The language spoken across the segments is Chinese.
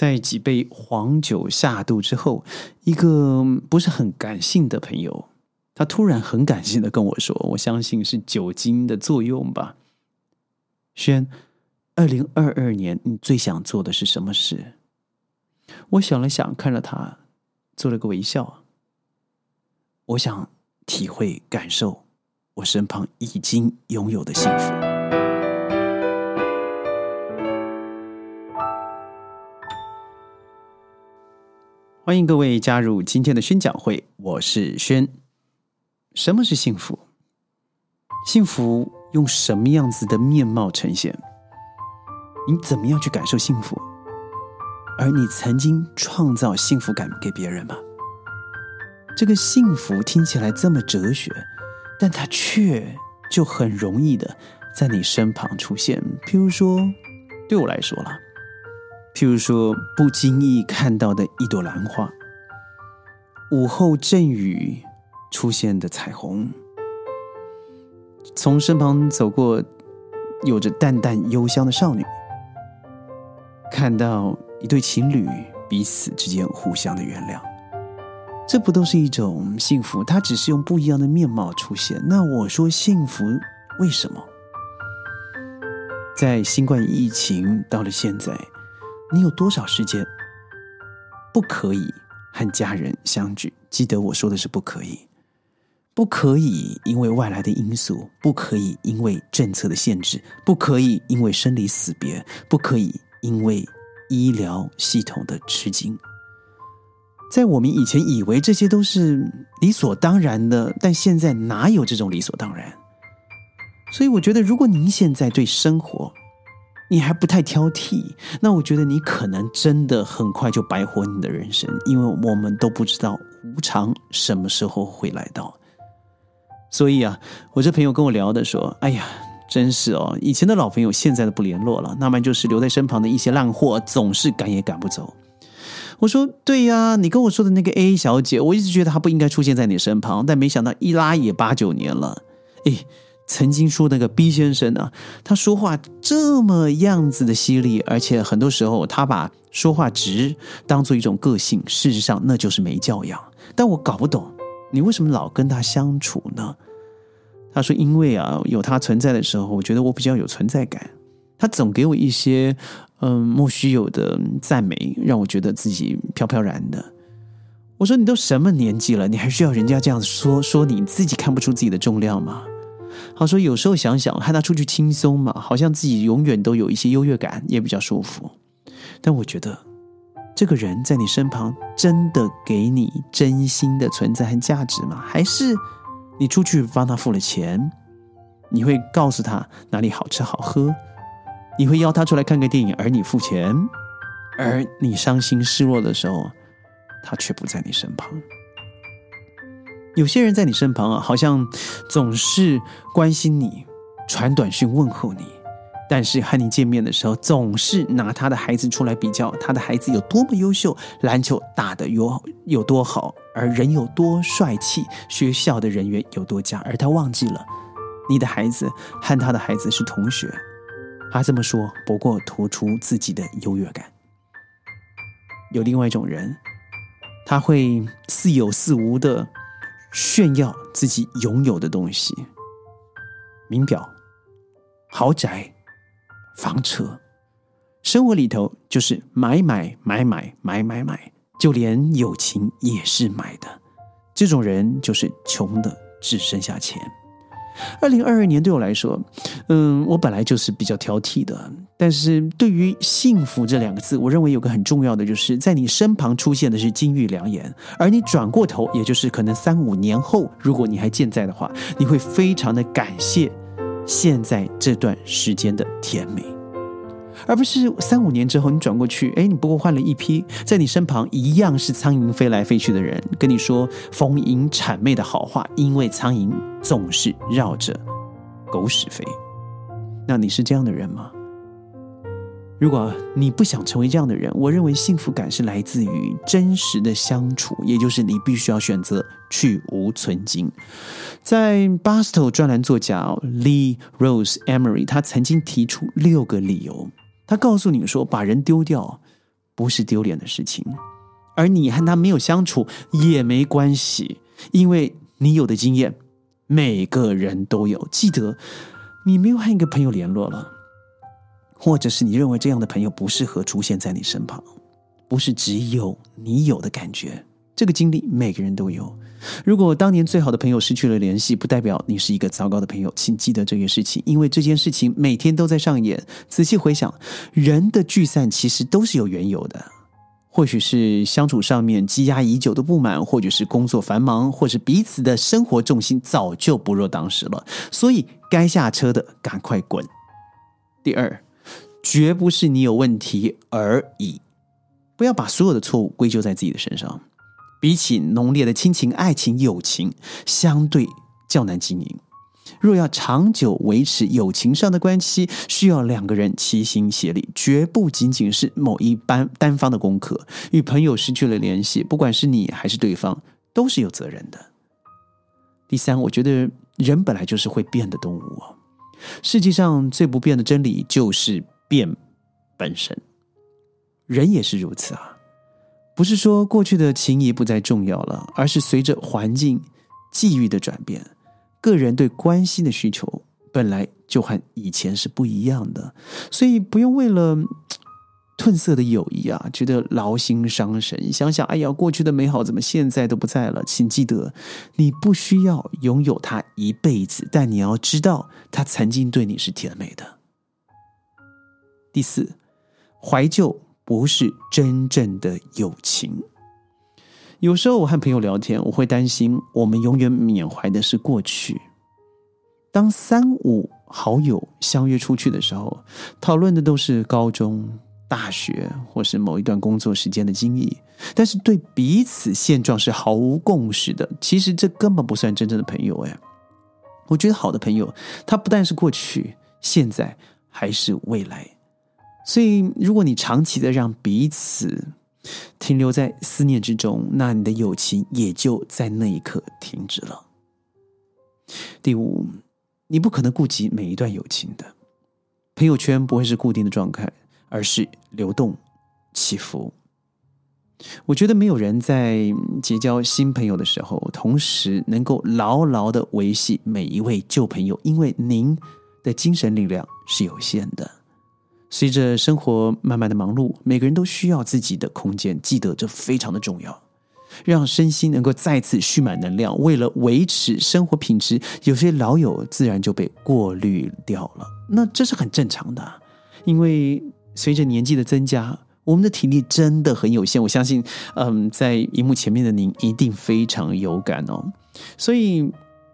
在几杯黄酒下肚之后，一个不是很感性的朋友，他突然很感性的跟我说：“我相信是酒精的作用吧。”轩，二零二二年你最想做的是什么事？我想了想，看着他，做了个微笑。我想体会、感受我身旁已经拥有的幸福。欢迎各位加入今天的宣讲会，我是轩。什么是幸福？幸福用什么样子的面貌呈现？你怎么样去感受幸福？而你曾经创造幸福感给别人吗？这个幸福听起来这么哲学，但它却就很容易的在你身旁出现。譬如说，对我来说了。譬如说，不经意看到的一朵兰花，午后阵雨出现的彩虹，从身旁走过有着淡淡幽香的少女，看到一对情侣彼此之间互相的原谅，这不都是一种幸福？它只是用不一样的面貌出现。那我说幸福为什么？在新冠疫情到了现在。你有多少时间不可以和家人相聚？记得我说的是不可以，不可以因为外来的因素，不可以因为政策的限制，不可以因为生离死别，不可以因为医疗系统的吃惊。在我们以前以为这些都是理所当然的，但现在哪有这种理所当然？所以我觉得，如果您现在对生活，你还不太挑剔，那我觉得你可能真的很快就白活你的人生，因为我们都不知道无常什么时候会来到。所以啊，我这朋友跟我聊的说：“哎呀，真是哦，以前的老朋友现在都不联络了，那么就是留在身旁的一些烂货，总是赶也赶不走。”我说：“对呀，你跟我说的那个 A 小姐，我一直觉得她不应该出现在你身旁，但没想到一拉也八九年了，哎。”曾经说那个 B 先生呢，他说话这么样子的犀利，而且很多时候他把说话直当做一种个性，事实上那就是没教养。但我搞不懂，你为什么老跟他相处呢？他说：“因为啊，有他存在的时候，我觉得我比较有存在感。他总给我一些嗯莫须有的赞美，让我觉得自己飘飘然的。”我说：“你都什么年纪了，你还需要人家这样说说你自己看不出自己的重量吗？”他说：“有时候想想，和他出去轻松嘛，好像自己永远都有一些优越感，也比较舒服。但我觉得，这个人在你身旁，真的给你真心的存在和价值吗？还是你出去帮他付了钱，你会告诉他哪里好吃好喝，你会邀他出来看个电影，而你付钱，而你伤心失落的时候，他却不在你身旁。”有些人在你身旁啊，好像总是关心你，传短讯问候你，但是和你见面的时候，总是拿他的孩子出来比较，他的孩子有多么优秀，篮球打得有有多好，而人有多帅气，学校的人员有多佳，而他忘记了，你的孩子和他的孩子是同学。他这么说，不过突出自己的优越感。有另外一种人，他会似有似无的。炫耀自己拥有的东西，名表、豪宅、房车，生活里头就是买买买买买买买，就连友情也是买的。这种人就是穷的只剩下钱。二零二二年对我来说，嗯，我本来就是比较挑剔的。但是对于幸福这两个字，我认为有个很重要的，就是在你身旁出现的是金玉良言，而你转过头，也就是可能三五年后，如果你还健在的话，你会非常的感谢现在这段时间的甜美。而不是三五年之后你转过去，哎，你不过换了一批在你身旁一样是苍蝇飞来飞去的人，跟你说逢迎谄媚的好话，因为苍蝇总是绕着狗屎飞。那你是这样的人吗？如果你不想成为这样的人，我认为幸福感是来自于真实的相处，也就是你必须要选择去无存精。在 Basto 专栏作家 Lee Rose Emery，他曾经提出六个理由。他告诉你说，把人丢掉不是丢脸的事情，而你和他没有相处也没关系，因为你有的经验，每个人都有。记得，你没有和一个朋友联络了，或者是你认为这样的朋友不适合出现在你身旁，不是只有你有的感觉。这个经历每个人都有。如果当年最好的朋友失去了联系，不代表你是一个糟糕的朋友。请记得这件事情，因为这件事情每天都在上演。仔细回想，人的聚散其实都是有缘由的。或许是相处上面积压已久的不满，或者是工作繁忙，或是彼此的生活重心早就不若当时了。所以该下车的赶快滚。第二，绝不是你有问题而已。不要把所有的错误归咎在自己的身上。比起浓烈的亲情、爱情、友情，相对较难经营。若要长久维持友情上的关系，需要两个人齐心协力，绝不仅仅是某一班单方的功课。与朋友失去了联系，不管是你还是对方，都是有责任的。第三，我觉得人本来就是会变的动物哦。世界上最不变的真理就是变本身，人也是如此啊。不是说过去的情谊不再重要了，而是随着环境、际遇的转变，个人对关系的需求本来就和以前是不一样的，所以不用为了 褪色的友谊啊，觉得劳心伤神。想想，哎呀，过去的美好怎么现在都不在了？请记得，你不需要拥有它一辈子，但你要知道，它曾经对你是甜美的。第四，怀旧。不是真正的友情。有时候我和朋友聊天，我会担心我们永远缅怀的是过去。当三五好友相约出去的时候，讨论的都是高中、大学或是某一段工作时间的经历，但是对彼此现状是毫无共识的。其实这根本不算真正的朋友。哎，我觉得好的朋友，他不但是过去、现在，还是未来。所以，如果你长期的让彼此停留在思念之中，那你的友情也就在那一刻停止了。第五，你不可能顾及每一段友情的朋友圈不会是固定的状态，而是流动起伏。我觉得没有人在结交新朋友的时候，同时能够牢牢的维系每一位旧朋友，因为您的精神力量是有限的。随着生活慢慢的忙碌，每个人都需要自己的空间。记得这非常的重要，让身心能够再次蓄满能量。为了维持生活品质，有些老友自然就被过滤掉了。那这是很正常的，因为随着年纪的增加，我们的体力真的很有限。我相信，嗯，在荧幕前面的您一定非常有感哦。所以。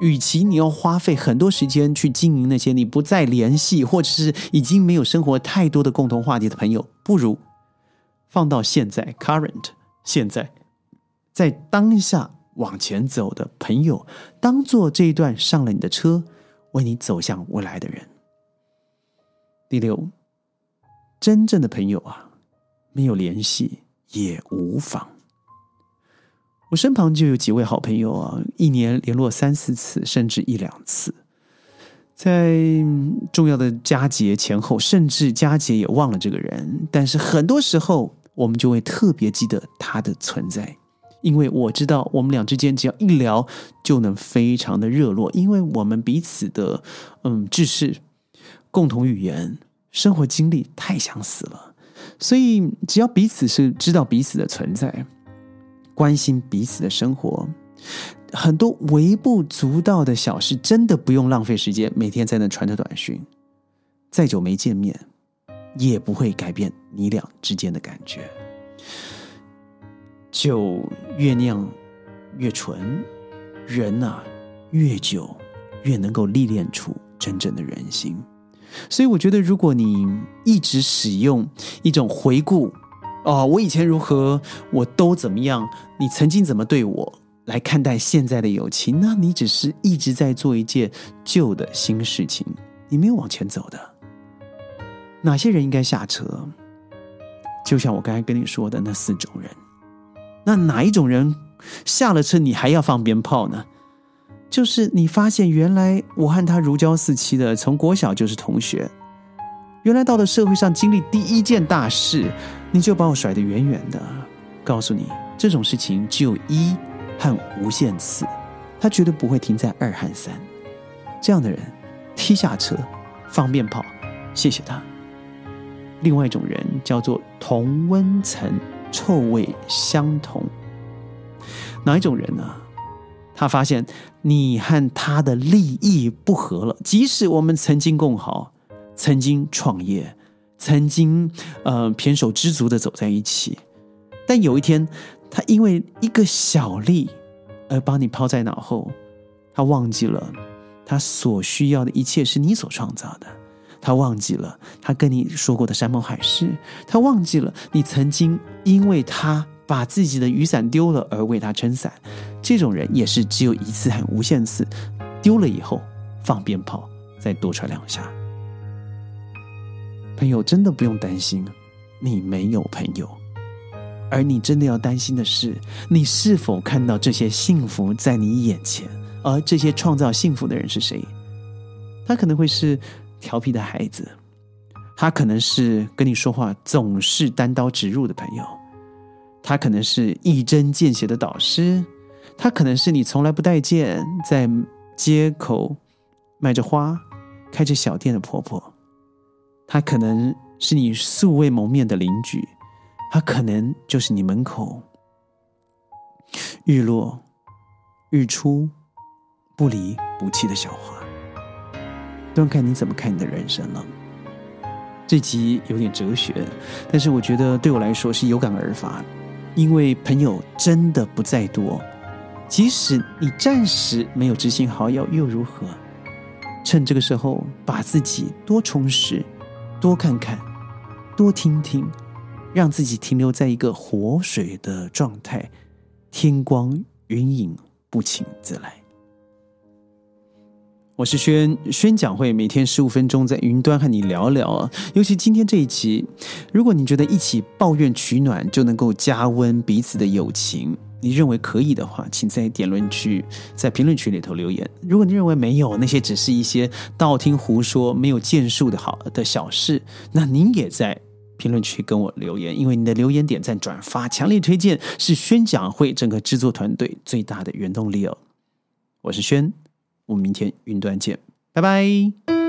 与其你要花费很多时间去经营那些你不再联系，或者是已经没有生活太多的共同话题的朋友，不如放到现在 （current） 现在，在当下往前走的朋友，当做这一段上了你的车，为你走向未来的人。第六，真正的朋友啊，没有联系也无妨。我身旁就有几位好朋友啊，一年联络三四次，甚至一两次，在重要的佳节前后，甚至佳节也忘了这个人。但是很多时候，我们就会特别记得他的存在，因为我知道我们俩之间只要一聊，就能非常的热络，因为我们彼此的嗯知识、共同语言、生活经历太相似了，所以只要彼此是知道彼此的存在。关心彼此的生活，很多微不足道的小事，真的不用浪费时间，每天在那传着短讯。再久没见面，也不会改变你俩之间的感觉。酒越酿越纯，人呐越久越能够历练出真正的人心。所以，我觉得，如果你一直使用一种回顾。哦，我以前如何，我都怎么样？你曾经怎么对我来看待现在的友情？那你只是一直在做一件旧的新事情，你没有往前走的。哪些人应该下车？就像我刚才跟你说的那四种人。那哪一种人下了车，你还要放鞭炮呢？就是你发现原来我和他如胶似漆的，从国小就是同学，原来到了社会上经历第一件大事，你就把我甩得远远的。告诉你，这种事情只有一和无限次，他绝对不会停在二和三。这样的人，踢下车，放鞭炮，谢谢他。另外一种人叫做同温层，臭味相同。哪一种人呢？他发现你和他的利益不合了，即使我们曾经共好。曾经创业，曾经呃胼手知足的走在一起，但有一天，他因为一个小利而把你抛在脑后，他忘记了他所需要的一切是你所创造的，他忘记了他跟你说过的山盟海誓，他忘记了你曾经因为他把自己的雨伞丢了而为他撑伞，这种人也是只有一次和无限次，丢了以后放鞭炮，再多踹两下。朋友真的不用担心，你没有朋友，而你真的要担心的是，你是否看到这些幸福在你眼前？而这些创造幸福的人是谁？他可能会是调皮的孩子，他可能是跟你说话总是单刀直入的朋友，他可能是一针见血的导师，他可能是你从来不待见，在街口卖着花、开着小店的婆婆。他可能是你素未谋面的邻居，他可能就是你门口日落、日出不离不弃的小花，端看你怎么看你的人生了。这集有点哲学，但是我觉得对我来说是有感而发，因为朋友真的不再多，即使你暂时没有知心好友又如何？趁这个时候把自己多充实。多看看，多听听，让自己停留在一个活水的状态，天光云影不请自来。我是轩轩讲会，每天十五分钟在云端和你聊聊啊。尤其今天这一期，如果你觉得一起抱怨取暖就能够加温彼此的友情。你认为可以的话，请在点论区、在评论区里头留言。如果你认为没有，那些只是一些道听途说、没有建树的好的小事，那您也在评论区跟我留言。因为你的留言、点赞、转发、强烈推荐，是宣讲会整个制作团队最大的原动力哦。我是轩，我们明天云端见，拜拜。